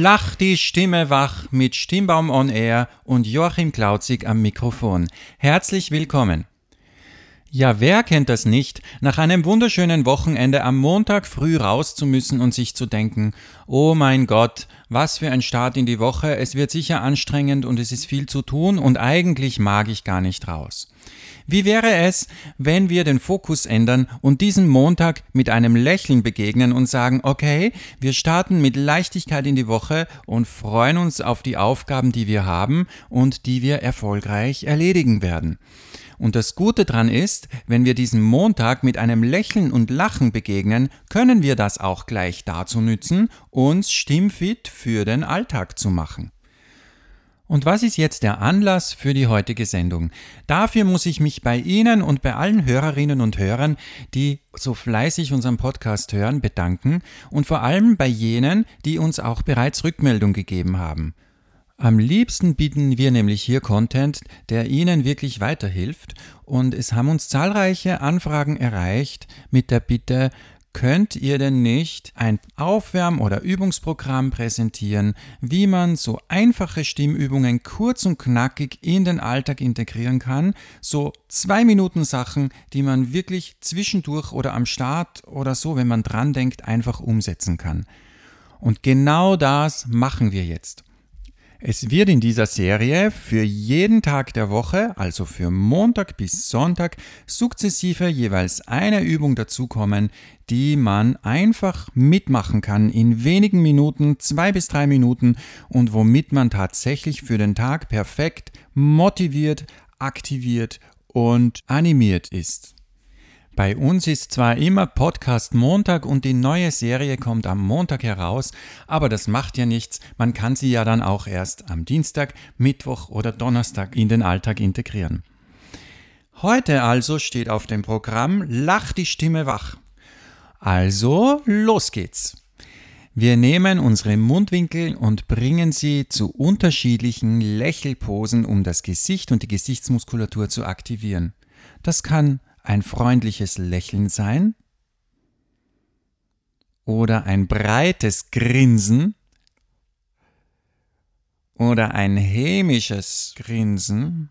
Lach die Stimme wach mit Stimmbaum on Air und Joachim Klauzig am Mikrofon. Herzlich willkommen. Ja, wer kennt das nicht, nach einem wunderschönen Wochenende am Montag früh raus zu müssen und sich zu denken, oh mein Gott, was für ein Start in die Woche, es wird sicher anstrengend und es ist viel zu tun und eigentlich mag ich gar nicht raus. Wie wäre es, wenn wir den Fokus ändern und diesen Montag mit einem Lächeln begegnen und sagen, okay, wir starten mit Leichtigkeit in die Woche und freuen uns auf die Aufgaben, die wir haben und die wir erfolgreich erledigen werden. Und das Gute dran ist, wenn wir diesen Montag mit einem Lächeln und Lachen begegnen, können wir das auch gleich dazu nützen, uns stimmfit für den Alltag zu machen. Und was ist jetzt der Anlass für die heutige Sendung? Dafür muss ich mich bei Ihnen und bei allen Hörerinnen und Hörern, die so fleißig unseren Podcast hören, bedanken und vor allem bei jenen, die uns auch bereits Rückmeldung gegeben haben. Am liebsten bieten wir nämlich hier Content, der Ihnen wirklich weiterhilft und es haben uns zahlreiche Anfragen erreicht mit der Bitte, könnt ihr denn nicht ein Aufwärm- oder Übungsprogramm präsentieren, wie man so einfache Stimmübungen kurz und knackig in den Alltag integrieren kann? So zwei Minuten Sachen, die man wirklich zwischendurch oder am Start oder so, wenn man dran denkt, einfach umsetzen kann. Und genau das machen wir jetzt. Es wird in dieser Serie für jeden Tag der Woche, also für Montag bis Sonntag, sukzessive jeweils eine Übung dazukommen, die man einfach mitmachen kann in wenigen Minuten, zwei bis drei Minuten und womit man tatsächlich für den Tag perfekt motiviert, aktiviert und animiert ist. Bei uns ist zwar immer Podcast Montag und die neue Serie kommt am Montag heraus, aber das macht ja nichts, man kann sie ja dann auch erst am Dienstag, Mittwoch oder Donnerstag in den Alltag integrieren. Heute also steht auf dem Programm Lach die Stimme wach. Also, los geht's. Wir nehmen unsere Mundwinkel und bringen sie zu unterschiedlichen Lächelposen, um das Gesicht und die Gesichtsmuskulatur zu aktivieren. Das kann ein freundliches Lächeln sein oder ein breites Grinsen oder ein hämisches Grinsen.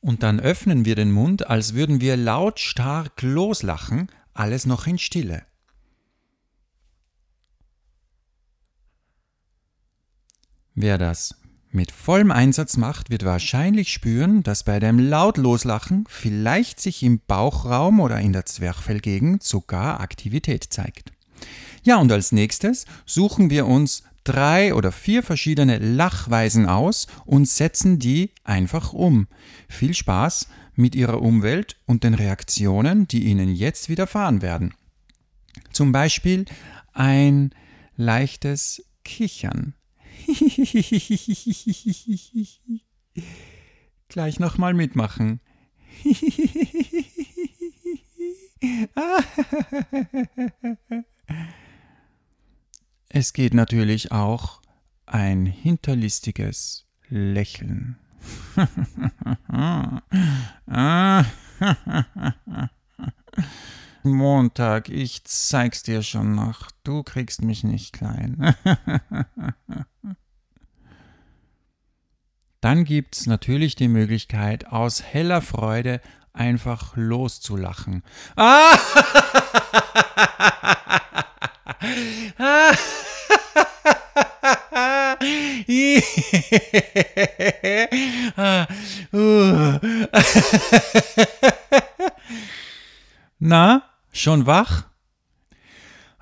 Und dann öffnen wir den Mund, als würden wir lautstark loslachen, alles noch in Stille. Wer das mit vollem Einsatz macht, wird wahrscheinlich spüren, dass bei dem Lautloslachen vielleicht sich im Bauchraum oder in der Zwerchfellgegend sogar Aktivität zeigt. Ja, und als nächstes suchen wir uns drei oder vier verschiedene Lachweisen aus und setzen die einfach um. Viel Spaß mit Ihrer Umwelt und den Reaktionen, die Ihnen jetzt widerfahren werden. Zum Beispiel ein leichtes Kichern Gleich nochmal mitmachen. es geht natürlich auch ein hinterlistiges Lächeln. Montag, ich zeig's dir schon noch. Du kriegst mich nicht klein. Dann gibt's natürlich die Möglichkeit, aus heller Freude einfach loszulachen. Ah! Na, Schon wach?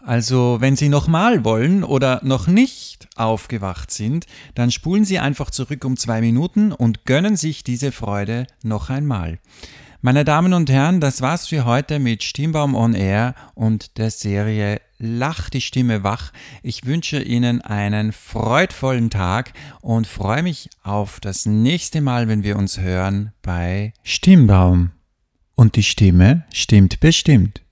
Also, wenn Sie nochmal wollen oder noch nicht aufgewacht sind, dann spulen Sie einfach zurück um zwei Minuten und gönnen sich diese Freude noch einmal. Meine Damen und Herren, das war's für heute mit Stimmbaum on Air und der Serie Lach die Stimme wach. Ich wünsche Ihnen einen freudvollen Tag und freue mich auf das nächste Mal, wenn wir uns hören bei Stimmbaum. Und die Stimme stimmt bestimmt.